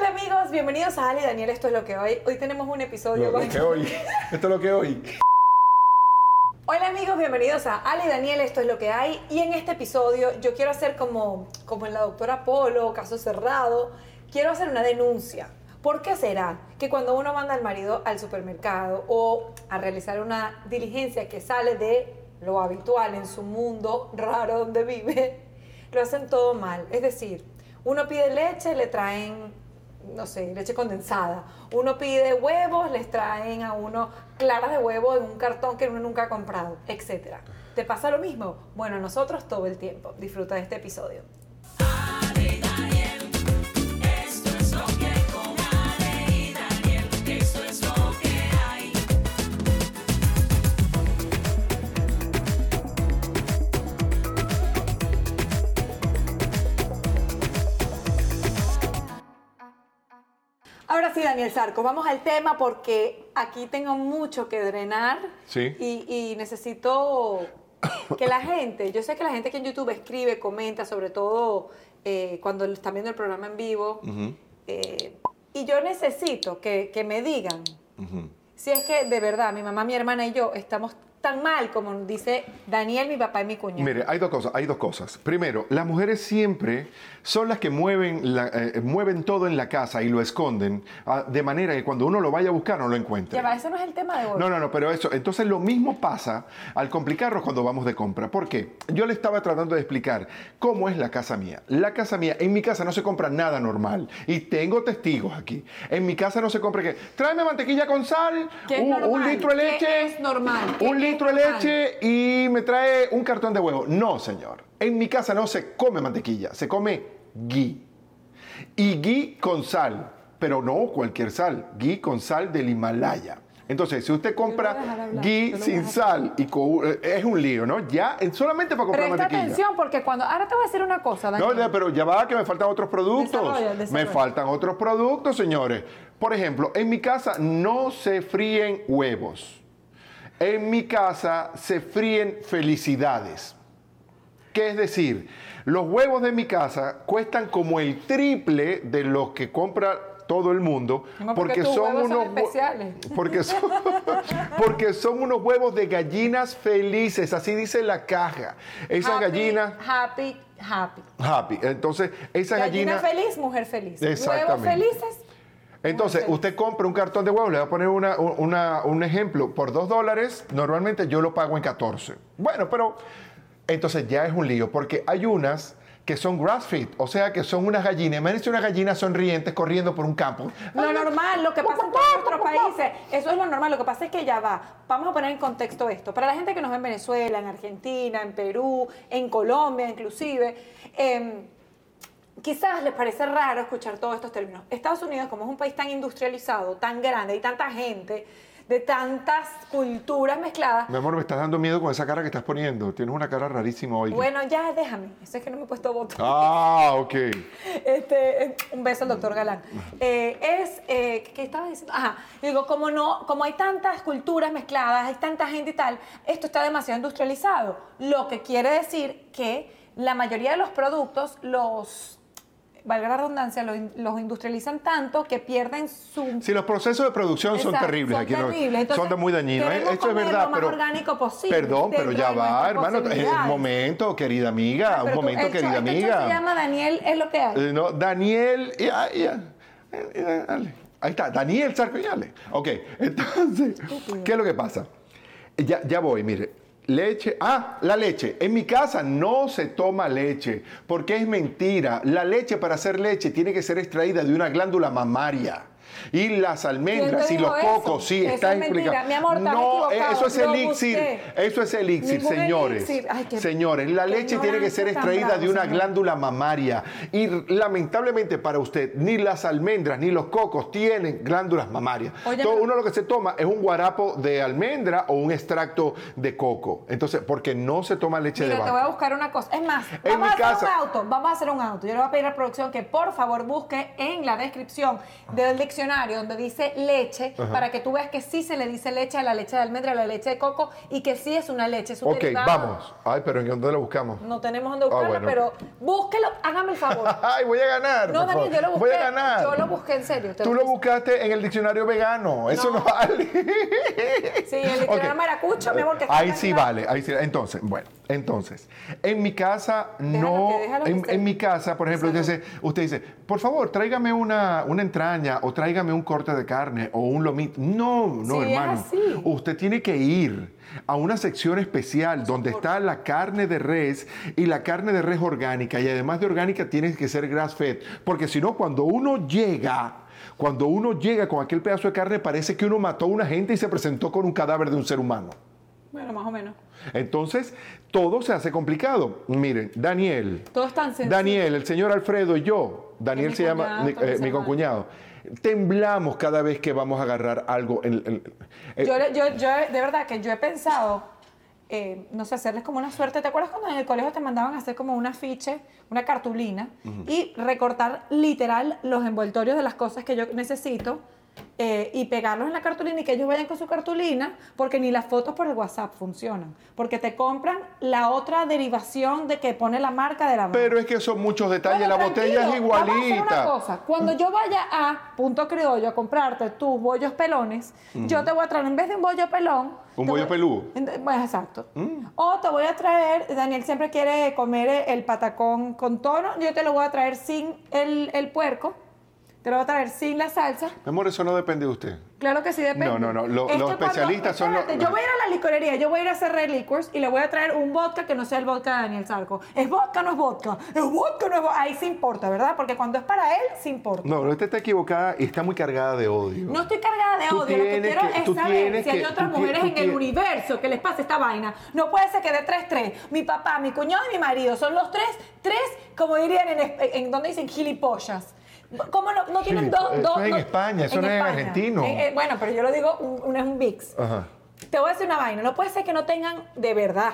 Hola amigos, bienvenidos a Ali y Daniel, esto es lo que hoy. Hoy tenemos un episodio... Lo, lo que hoy. Esto es lo que hoy. Hola amigos, bienvenidos a Ali y Daniel, esto es lo que hay. Y en este episodio yo quiero hacer como, como en la doctora Polo, caso cerrado, quiero hacer una denuncia. ¿Por qué será que cuando uno manda al marido al supermercado o a realizar una diligencia que sale de lo habitual en su mundo raro donde vive, lo hacen todo mal? Es decir, uno pide leche, le traen, no sé, leche condensada. Uno pide huevos, les traen a uno claras de huevo en un cartón que uno nunca ha comprado, etc. ¿Te pasa lo mismo? Bueno, nosotros todo el tiempo. Disfruta de este episodio. Ahora sí, Daniel Sarco, vamos al tema porque aquí tengo mucho que drenar Sí. y, y necesito que la gente, yo sé que la gente que en YouTube escribe, comenta, sobre todo eh, cuando están viendo el programa en vivo, eh, y yo necesito que, que me digan si es que de verdad mi mamá, mi hermana y yo estamos tan mal como dice Daniel, mi papá y mi cuñado. Mire, hay dos cosas. Hay dos cosas. Primero, las mujeres siempre son las que mueven, la- eh, mueven todo en la casa y lo esconden, ah, de manera que cuando uno lo vaya a buscar no lo encuentre. Ya va, ese no es el tema de hoy. No, no, no, pero eso, entonces lo mismo pasa al complicarnos cuando vamos de compra. ¿Por qué? Yo le estaba tratando de explicar cómo es la casa mía. La casa mía, en mi casa no se compra nada normal. Y tengo testigos aquí. En mi casa no se compra que, tráeme mantequilla con sal, ¿Qué es un, un litro de ¿Qué leche. es normal? ¿Qué Un es litro de leche y me trae un cartón de huevo. No, señor. En mi casa no se come mantequilla, se come ghee. Y ghee con sal, pero no cualquier sal, ghee con sal del Himalaya. Entonces, si usted compra a sin sal y eh, es un lío, ¿no? Ya, solamente para comprar Presta mantequilla. atención porque cuando... Ahora te voy a decir una cosa, Daniel. No, pero ya va que me faltan otros productos. Desarrolla, Me faltan otros productos, señores. Por ejemplo, en mi casa no se fríen huevos. En mi casa se fríen felicidades. ¿Qué es decir? Los huevos de mi casa cuestan como el triple de los que compra todo el mundo No, porque son hue- especiales. porque son, porque son unos huevos de gallinas felices, así dice la caja. Esas Happy, gallinas Happy, happy. happy. Entonces, esa Gallina gallina. feliz, mujer feliz. Huevos felices. Entonces, usted compra un cartón de huevos, le voy a poner una- una- un ejemplo, por dos dólares, normalmente yo lo pago en 14. Bueno, pero entonces ya es un lío, porque hay unas que son grass feed, o sea que son unas gallinas, imagínense unas gallinas sonrientes corriendo por un campo. Lo normal, lo que pasa en todos nuestros países, eso es lo normal. Lo que pasa es que ya va. Vamos a poner en contexto esto. Para la gente que nos ve en Venezuela, en Argentina, en Perú, en Colombia, inclusive, eh, quizás les parece raro escuchar todos estos términos. Estados Unidos, como es un país tan industrializado, tan grande, y tanta gente, de tantas culturas mezcladas. Mi amor, me estás dando miedo con esa cara que estás poniendo. Tienes una cara rarísima hoy. Bueno, ya déjame. Eso es que no me he puesto voto. Ah, ok. Este, eh, un beso al doctor Galán. Eh, es, eh, ¿qué estaba diciendo? Ajá, digo, como no, como hay tantas culturas mezcladas, hay tanta gente y tal, esto está demasiado industrializado. Lo que quiere decir que la mayoría de los productos los, valga la redundancia, los, in- los industrializan tanto que pierden su... Si los procesos de producción son terribles son aquí, terribles. Entonces, son de muy dañinos. ¿eh? Esto es verdad, lo más pero orgánico posible Perdón, pero ya va, hermano. Posibilidades. momento, querida amiga, Ah, un tú- momento, querida este amiga. se llama Daniel, es lo que hay. Eh, no, Daniel, ya, ya. Eh, eh, dale. Ahí está, Daniel Sarcoñale. Ok, entonces, ¿qué es lo que pasa? Ya, ya voy, mire. Leche, ah, la leche. En mi casa no se toma leche, porque es mentira. La leche para hacer leche tiene que ser extraída de una glándula mamaria. Y las almendras ¿Quién y los cocos, eso? sí, Eso está es explicado. Mi amor, no, equivocado. eso es elixir. busqué. Eso es elixir, Ningún señores. elixir. Ay, qué- señores, la leche tiene que ser extraída de bravo, una señor. glándula mamaria. Y lamentablemente para usted, ni las almendras ni los cocos tienen glándulas mamarias. Oye, uno lo que se toma es un guarapo de almendra o un extracto de coco. Entonces, porque no se toma leche Mira, de te voy a vaca. buscar una cosa. Es más, En vamos mi a hacer casa- un auto. Vamos a hacer un auto. Yo le voy a pedir a la producción que por favor busque en la descripción del diccionario donde dice leche para que tú veas que sí se le dice leche a la leche de almendra, a la leche de coco y que sí es una leche. Es un Ok, derivado. vamos. Ay, pero ¿en dónde lo buscamos? No tenemos dónde buscarla, bueno. pero búsquelo, hágame el favor. Ay, voy a ganar. No, Daniel, yo lo busqué. Voy a ganar. Yo lo busqué en serio. Tú lo buscaste en el diccionario vegano. Eso no vale. Sí, el diccionario Ok. maracucho, mi amor, que Ahí sí vale, ahí sí. Entonces, bueno, entonces, en mi casa Déjalo no, que- que en mi casa, por ejemplo, usted dice, usted dice, por favor, tráigame una, una entraña o tráigame un corte de carne o un lomito. No, no, Sí, hermano. Usted tiene que ir a una sección especial donde está la carne de res y la carne de res orgánica y además de orgánica tiene que ser grass fed, porque si no cuando uno llega cuando uno llega con aquel pedazo de carne parece que uno mató a una gente y se presentó con un cadáver de un ser humano. Bueno, más o menos. Entonces, todo se hace complicado. Miren, Daniel, Todo es tan sencillo. Daniel, el señor Alfredo y yo, Daniel se llama, mi, eh, llama. Temblamos cada vez que vamos a agarrar algo. En, en- eh, Yo, yo, yo, de verdad que yo he pensado, eh, no sé, hacerles como una suerte. ¿Te acuerdas cuando en el colegio te mandaban a hacer como un afiche, una cartulina y recortar literal los envoltorios de las cosas que yo necesito? Eh, y pegarlos en la cartulina y que ellos vayan con su cartulina, porque ni las fotos por el WhatsApp funcionan. Porque te compran la otra derivación de que pone la marca de la marca. pero es que son muchos detalles, Bueno, la botella es tranquilo, Vamos a hacer una igualita. cosa. Cuando yo vaya a Punto Criollo a comprarte tus bollos pelones, yo te voy a traer, en vez de un bollo pelón... Un bollo voy- peludo. Mm. En- Bueno, exacto. O te voy a traer, Daniel siempre quiere comer el patacón con tono, yo te lo voy a traer sin el, el puerco, te lo voy a traer sin la salsa. Mi amor, eso no depende de usted. Claro que sí depende. No, no, no, lo- Es los cuando- especialistas son los- Yo voy a ir a la licorería, yo voy a ir a hacer Red Liquors y le voy a traer un vodka que no sea el vodka de Daniel Sarco. ¿Es vodka o no es vodka? ¿Es vodka o no es vodka? Ahí sí importa, ¿verdad? Porque cuando es para él, sí importa. No, usted está equivocada y está muy cargada de odio. No estoy cargada de Tú odio, lo que quiero que- es saber si hay que- otras mujeres en el universo que les pase esta vaina. No puede ser que de tres, tres, mi papá, mi cuñado y mi marido son los tres, tres, como dirían en donde dicen gilipollas. ¿Cómo no, no tienen dos? eso dos es en no- España, eso no es en argentino. Eh, eh, bueno, pero yo lo digo, un, un- es un VIX. Ajá. Te voy a decir una vaina, no puede ser que no tengan de verdad.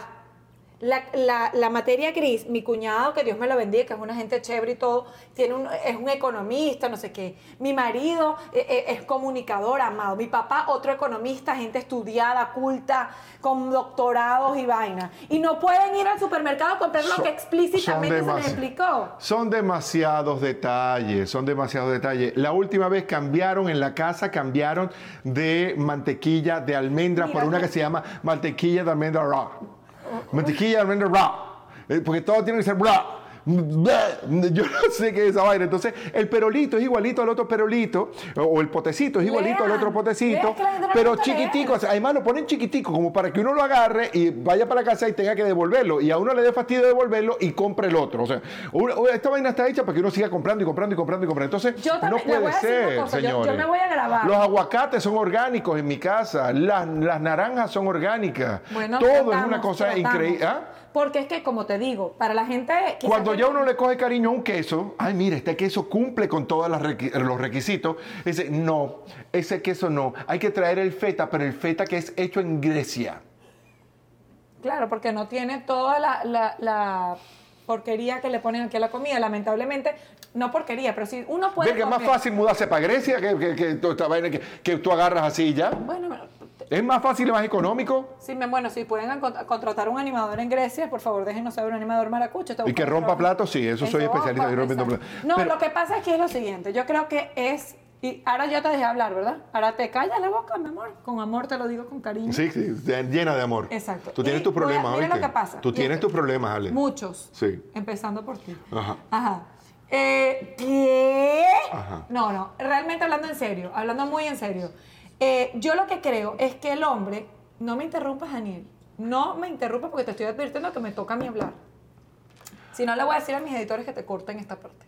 La, la- la materia gris, mi cuñado, que Dios me lo bendiga, que es una gente chévere y todo, tiene un, es un economista, no sé qué. Mi marido eh, eh, es comunicador, amado. Mi papá, otro economista, gente estudiada, culta, con doctorados y vaina. Y no pueden ir al supermercado a comprar lo Son- que explícitamente se les explicó. Son demasiados detalles, son demasiados detalles. La última vez cambiaron en la casa, cambiaron de mantequilla de almendra Mira, por una que se llama mantequilla de almendra raw. Mantequilla almendra raw. Eh, Porque todo tiene que ser raw. Yo no sé qué es esa vaina. Entonces, el perolito es igualito al otro perolito, o el potecito es igualito al otro potecito, pero chiquitico. leer. o sea, Además, lo ponen chiquitico, como para que uno lo agarre y vaya para la casa y tenga que devolverlo. Y a uno le dé fastidio devolverlo y compre el otro. O sea, esta vaina está hecha para que uno siga comprando y comprando y comprando y comprando. Entonces, Yo no también- puede ser, cosa, yo- yo señores. me voy a grabar. Los aguacates son orgánicos en mi casa. Las, las naranjas son orgánicas. Bueno, Todo es una cosa increíble. ¿Ah? Porque es que, como te digo, para la gente... Cuando que ya no- uno le coge cariño a un queso, ay, mira, este queso cumple con todos los requisitos. Dice, no, ese queso no. Hay que traer el feta, pero el feta que es hecho en Grecia. Claro, porque no tiene toda la, la- la porquería que le ponen aquí a la comida. Lamentablemente, no porquería, pero si uno puede. Ve que es más fácil mudarse para Grecia que, que, que que, que tú agarras así ya. Bueno, Es más fácil y más económico. sí, bueno, si pueden contratar un animador en Grecia, por favor, déjenos saber un animador maracucho. Y que rompa platos, sí, eso soy especialista, yo rompiendo platos. No, Pero- lo que pasa aquí es lo siguiente. Yo creo que es. Y ahora yo te dejé hablar, ¿verdad? Ahora te callas la boca, mi amor. Con amor te lo digo con cariño. Sí, sí, llena de amor. Exacto. Tú tienes tus problemas, mira ¿oíste? lo que pasa. Tú tienes tus problemas, Ale. Muchos. Sí. Empezando por ti. Ajá. Ajá. Eh, ¿Qué? Ajá. No, no. Realmente hablando en serio, hablando muy en serio. Eh, yo lo que creo es que el hombre, no me interrumpas, Daniel. No me interrumpas porque te estoy advirtiendo que me toca a mí hablar. Si no, le voy a decir a mis editores que te corten esta parte.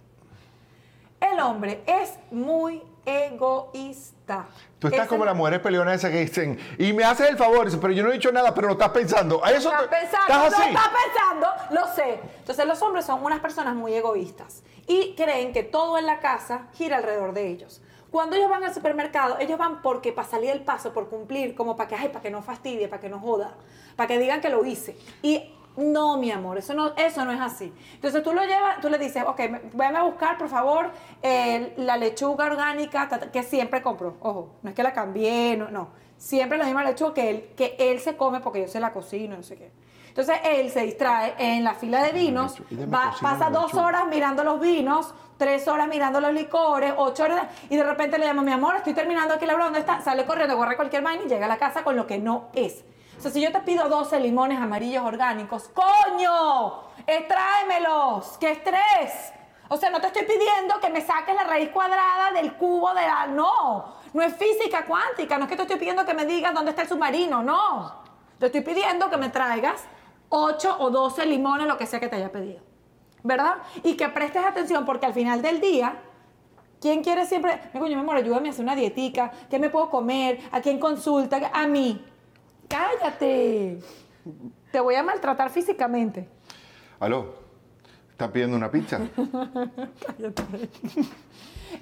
El hombre es muy egoísta. Tú estás Ese- como las mujeres peleonas esas que dicen, y me haces el favor, pero yo no he dicho nada, pero lo estás pensando. ¿A eso Estás pensando, ¿Estás no así? estás pensando, lo sé. Entonces los hombres son unas personas muy egoístas y creen que todo en la casa gira alrededor de ellos. Cuando ellos van al supermercado, ellos van porque para salir del paso, por cumplir, como para que, ay, para que no fastidie, para que no joda, para que digan que lo hice. Y No, mi amor, eso no, eso no es así. Entonces tú lo llevas, tú le dices, ok, véame a buscar, por favor, eh, la lechuga orgánica que siempre compro. Ojo, no es que la cambié, no, no. Siempre la misma lechuga que él, que él se come porque yo se la cocino, no sé qué. Entonces él se distrae en la fila de vinos, va- pasa dos horas mirando los vinos, tres horas mirando los licores, ocho horas, y de repente le llamo, mi amor, estoy terminando aquí la ¿dónde está? Sale corriendo, corre cualquier vaina y llega a la casa con lo que no es. O sea, si yo te pido 12 limones amarillos orgánicos, ¡coño! ¡Extráemelos! ¡Qué estrés! O sea, no te estoy pidiendo que me saques la raíz cuadrada del cubo de la... No, no es física cuántica, no es que te estoy pidiendo que me digas dónde está el submarino, no. Te estoy pidiendo que me traigas 8 o 12 limones, lo que sea que te haya pedido. ¿Verdad? Y que prestes atención porque al final del día, ¿quién quiere siempre? Me coño, mi amor, ayúdame a hacer una dietica. ¿Qué me puedo comer? ¿A quién consulta? A mí. Cállate. Te voy a maltratar físicamente. Aló, ¿está pidiendo una pizza?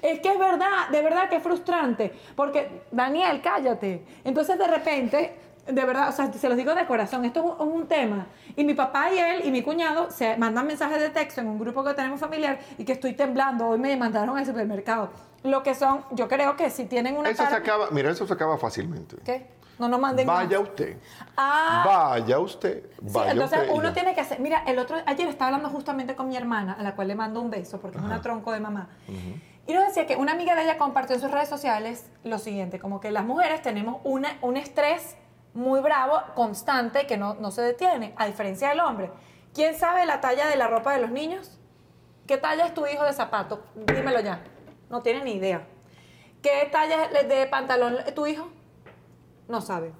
Es que es verdad, de verdad que es frustrante. Porque, Daniel, cállate. Entonces, de repente, de verdad, o sea, se los digo de corazón, esto es un, un tema. Y mi papá y él y mi cuñado se mandan mensajes de texto en un grupo que tenemos familiar y que estoy temblando. Hoy me mandaron al supermercado. Lo que son, yo creo que si tienen una Eso se acaba, mira, eso se acaba fácilmente. ¿Qué? No nos manden más. Vaya usted. Ah, Vaya usted. Sí, Vaya entonces usted. uno tiene que hacer. Mira, el otro ayer estaba hablando justamente con mi hermana, a la cual le mando un beso porque es una tronco de mamá. Y nos decía que una amiga de ella compartió en sus redes sociales lo siguiente: como que las mujeres tenemos una, un estrés muy bravo, constante, que no, no se detiene, a diferencia del hombre. ¿Quién sabe la talla de la ropa de los niños? ¿Qué talla es tu hijo de zapato? Dímelo ya. No tiene ni idea. ¿Qué talla de pantalón tu hijo? No sabe.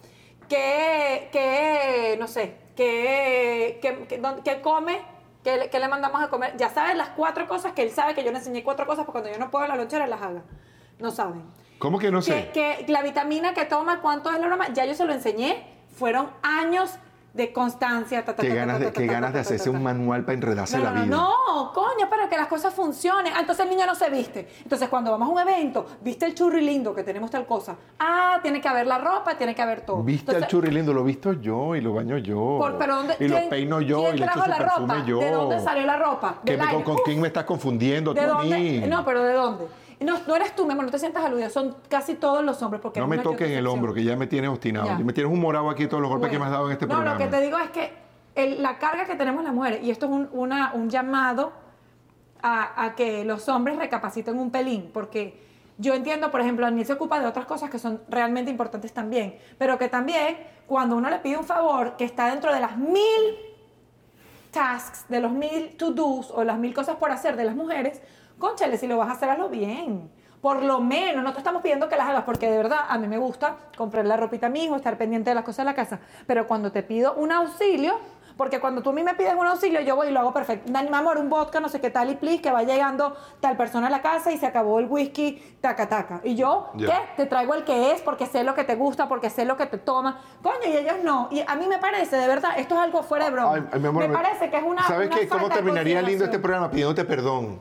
¿Qué, qué no sé, qué, qué, qué- come? ¿Qué, le- qué le mandamos a comer? Ya sabe las cuatro cosas que él sabe que yo le enseñé cuatro cosas porque cuando yo no puedo la lonchera las haga. No saben. ¿Cómo que no Que, sé? que la vitamina que toma, cuánto es la broma, ya yo se lo enseñé. Fueron años de constancia. ta, ta, Qué ta, ganas de, qué ganas de hacerse un manual para enredarse No, la no, vida. no, coño, para que las cosas funcionen. Ah, Entonces el niño no se viste. Entonces cuando vamos a un evento, viste el churri lindo que tenemos tal cosa. Ah, tiene que haber la ropa, tiene que haber todo. Viste al churri lindo, lo visto yo y lo baño yo. por- pero ¿dónde- y lo peino yo quién y le echo su la perfume ropa? yo. ¿De dónde salió la ropa? ¿Qué Del me- con, con quién me estás confundiendo? ¿De tú a dónde? mí? No, pero ¿de dónde? No, no eres tú, mi amor, no te sientas aludido. Son casi todos los hombres. Porque No me toques en el hombro, que ya me tienes obstinado. Ya. Me tienes un morado aquí todos los golpes que me has Bueno, dado en este no, programa. lo que te digo es que el- la carga que tenemos las mujeres, y esto es un, una- un llamado a, a que los hombres recapaciten un pelín, porque yo entiendo, por ejemplo, Daniel se ocupa de otras cosas que son realmente importantes también, pero que también cuando uno le pide un favor que está dentro de las mil tasks, de los mil to-dos o las mil cosas por hacer de las mujeres, conchale, si lo vas a hacer, hazlo bien. Por lo menos, no te estamos pidiendo que las hagas, porque de verdad a mí me gusta comprar la ropita a mi hijo, estar pendiente de las cosas de la casa. Pero cuando te pido un auxilio, porque cuando tú a mí me pides un auxilio, yo voy y lo hago perfecto. Dani, mi amor, un vodka, no sé qué tal, y please, que va llegando tal persona a la casa y se acabó el whisky, taca, taca. Y yo. ¿qué? Te traigo el que es, porque sé lo que te gusta, porque sé lo que te toma. Coño, y ellos no. Y a mí me parece, de verdad, esto es algo fuera de broma. Ay, ay, mi amor, me parece que es una. ¿Sabes una qué? ¿Cómo terminaría lindo este programa pidiéndote perdón?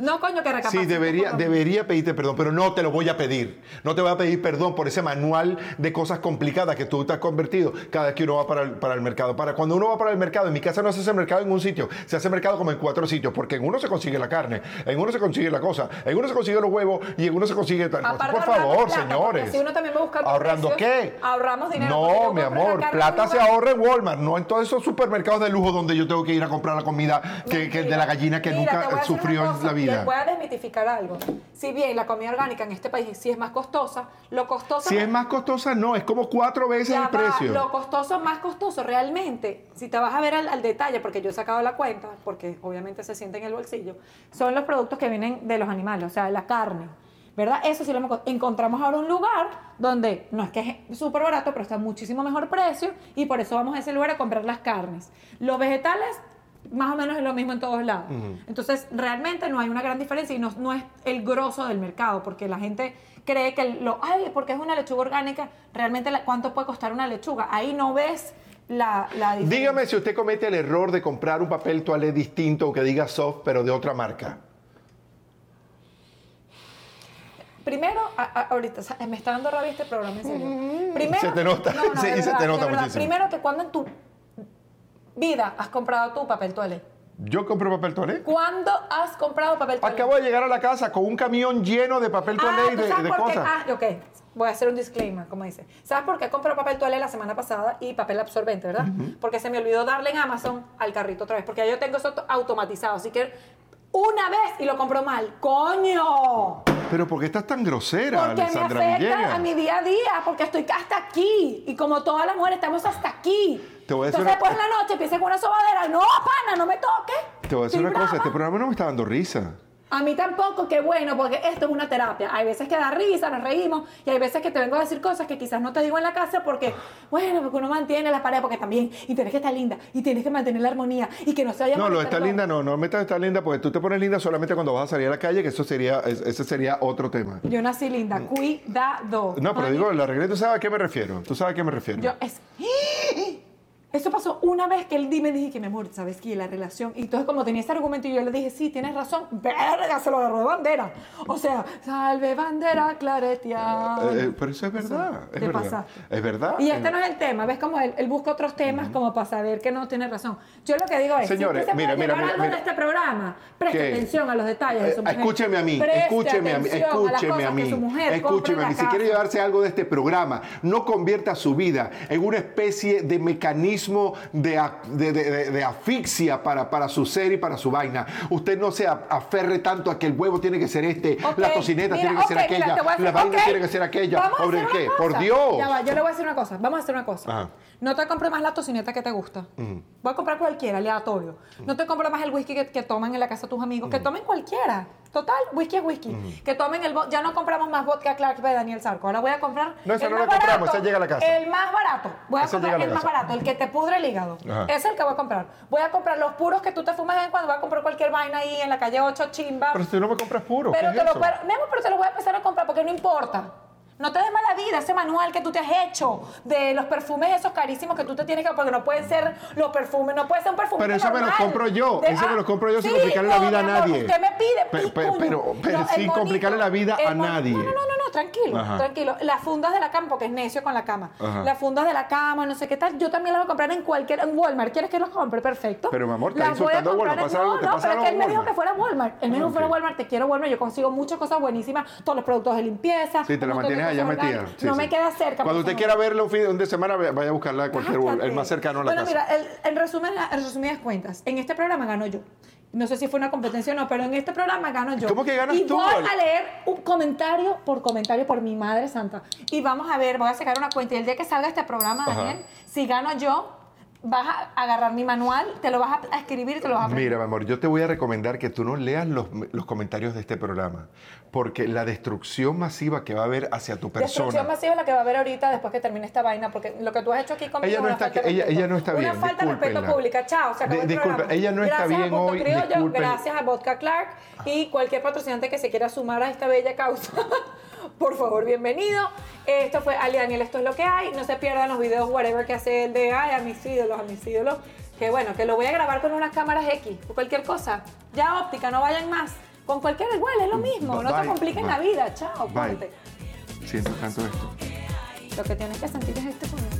No, coño, que Sí, debería, debería pedirte perdón, pero no te lo voy a pedir. No te voy a pedir perdón por ese manual de cosas complicadas que tú te has convertido cada vez que uno va para el, para el mercado. Para cuando uno va para el mercado, en mi casa no se hace mercado en un sitio, se hace mercado como en cuatro sitios, porque en uno se consigue la carne, en uno se consigue la cosa, en uno se consigue los huevos y en uno se consigue tal cosa. Por favor, plata, señores. si uno también va a buscar ¿Ahorrando precios, qué? ahorramos dinero, No, mi amor, plata se ahorra en Walmart, no en todos esos supermercados de lujo donde yo tengo que ir a comprar la comida que, que de la gallina que Mira, nunca sufrió en la vida. Les voy a desmitificar algo. Si bien la comida orgánica en este país sí es más costosa, lo costoso Si es más costosa, no, es como cuatro veces el va, precio. Lo costoso, más costoso, realmente, si te vas a ver al, al detalle, porque yo he sacado la cuenta, porque obviamente se siente en el bolsillo, son los productos que vienen de los animales, o sea, la carne. ¿Verdad? Eso sí lo hemos- encontramos ahora un lugar donde no es que es súper barato, pero está a muchísimo mejor precio y por eso vamos a ese lugar a comprar las carnes. Los vegetales, más o menos es lo mismo en todos lados. Entonces, realmente no hay una gran diferencia y no, no es el grosso del mercado, porque la gente cree que lo, ay, porque es una lechuga orgánica, realmente la- cuánto puede costar una lechuga. Ahí no ves la, la diferencia. Dígame si usted comete el error de comprar un papel toalé distinto que diga soft, pero de otra marca. Primero, a- a- ahorita o me está dando rabia este programa, en serio. Primero, Se te nota, sí, de se te nota muchísimo. Primero que cuando en tu Vida, ¿has comprado tu papel toalé? Yo compro papel toalé. ¿Cuándo has comprado papel toalé? Acabo de llegar a la casa con un camión lleno de papel toalé Ah, y ¿tú de, sabes de por qué? Ah, ok. Voy a hacer un disclaimer, como dice. ¿Sabes por qué compré papel toalé la semana pasada y papel absorbente, verdad? Porque se me olvidó darle en Amazon al carrito otra vez. Porque ya yo tengo eso to- automatizado. Así que una vez y lo compro mal. ¡Coño! Pero ¿por qué estás tan grosera, Porque me afecta Villegas? a mi día a día, porque estoy hasta aquí. Y como todas las mujeres estamos hasta aquí. Te voy a decir Entonces una- después en la noche empieza con una sobadera. No, pana, no me toques. Te voy a decir Estoy una cosa, brava. este programa no me está dando risa. A mí tampoco, qué bueno, porque esto es una terapia. Hay veces que da risa, nos reímos, y hay veces que te vengo a decir cosas que quizás no te digo en la casa porque, bueno, porque uno mantiene las paredes, porque también, y tienes que estar linda, y tienes que mantener la armonía, y que no se vaya No, lo todo. linda no, no metas estar linda porque tú te pones linda solamente cuando vas a salir a la calle, que eso sería, es- ese sería otro tema. Yo nací linda, cuidado. No, pero digo, la regla, ¿tú sabes a qué me refiero? ¿Tú sabes a qué me refiero? Yo, es... Eso pasó una vez que él me dije que mi amor, ¿sabes qué? La relación. Y entonces, como tenía ese argumento, y yo le dije, sí, tienes razón. Verga, se lo agarró de bandera. O sea, salve bandera, claretia. Eh, eh, pero eso es verdad, es ¿Qué verdad. pasa? Es verdad. Y este no es el tema, ¿ves cómo él, él busca otros temas como para saber que no tiene razón? Yo lo que digo es, Señores, si se mira, mira, llevar mira, algo mira. de este programa, preste ¿Qué? atención a los detalles de su Eh, mujer. Escúcheme a mí, escúcheme a mí, escúcheme a mí, escúcheme a mí. Si quiere llevarse algo de este programa, no convierta su vida en una especie de mecanismo de, de, de- de- de asfixia para, para su ser y para su vaina. Usted no se aferre tanto a que el huevo tiene que ser este, la tocineta mira, tiene que ser mira, aquella, la vaina tiene que ser aquella. vamos a ¿Por hacer qué? Por. Dios. Ya va, yo le voy a decir una cosa. Vamos a hacer una cosa. Ajá. No te compres más la tocineta que te gusta. Voy a comprar cualquiera, aleatorio. No te compres más el whisky que, que toman en la casa tus amigos. Que tomen cualquiera. Total, whisky es whisky. Que tomen el... Ya no compramos más vodka Clark de Daniel Sarco. Ahora voy a comprar... No, esa el no más la compramos, barato, esa llega a la casa. El más barato. Voy a comprar llega a la el más casa. barato, el que te pudre el hígado. Ajá. Ese es el que voy a comprar. Voy a comprar los puros que tú te fumas de vez en cuando. Voy a comprar cualquier vaina ahí en la calle 8 chimba. Pero si tú no me compras puro, Pero ¿qué te es lo eso? puedo, pero te lo voy a empezar a comprar porque no importa. No te des mala vida ese manual que tú te has hecho de los perfumes esos carísimos que tú te tienes que porque no pueden ser los perfumes, no puede ser un perfume Pero eso me los normal. compro yo, De- eso me los compro yo sin complicarle la vida a nadie. Usted me pide, Pe- pi, pe- coño. pero- pero el sin complicarle la vida a nadie. No, no, no, no, no, tranquilo, Ajá. tranquilo. Las fundas de la cama, porque es necio con la cama. Ajá. Las fundas de la cama, no sé qué tal, yo también las voy a comprar en cualquier, en Walmart. ¿Quieres que los compre? Perfecto. Pero, mi amor, estás Las voy a comprar en- ¿Pasa algo? No, ¿Te no, pero es que él me dijo que fuera Walmart. Él me dijo que fuera. Walmart. Te quiero Walmart. Yo consigo muchas cosas buenísimas. Todos los productos de limpieza. Sí, te de mantienes cosas metida. Sí, no sí. me queda cerca. Cuando usted quiera verlo un fin un de semana, vaya a buscarla a cualquier Walmart, el más cercano a la bueno, casa. mira, el- en, resumen, en resumidas cuentas, en este programa gano yo. No sé si fue una competencia o no, pero en este programa gano yo. ¿Cómo que ganas y tú, voy a leer un comentario por comentario por mi madre santa. Y vamos a ver, voy a sacar una cuenta. Y el día que salga este programa, Ajá. Daniel, si gano yo, vas a agarrar mi manual, te lo vas a- escribir y te lo vas a aprender. Mira, mi amor, yo te voy a recomendar que tú no leas los, los comentarios de este programa, porque la destrucción masiva que va a haber hacia tu persona. Destrucción masiva es la que va a haber ahorita después que termine esta vaina, porque lo que tú has hecho aquí conmigo Ella no está- de ella- ella no está bien, Una falta de respeto pública. Chao, se acabó Di- el disculpe, programa. ella no está gracias bien a hoy, Criollo. Gracias a Vodka Clark y cualquier patrocinante que se quiera sumar a esta bella causa. Por favor, bienvenido. Esto fue Ali Daniel, esto es lo que hay. No se pierdan los videos, whatever que hace el de ay, a mis ídolos, a mis ídolos. Que bueno, que lo voy a grabar con unas cámaras X o cualquier cosa. Ya óptica, no vayan más. Con cualquier igual, es lo mismo. No te compliquen bye. la vida. Chao. Siento tanto esto. Lo que tienes que sentir es este coño.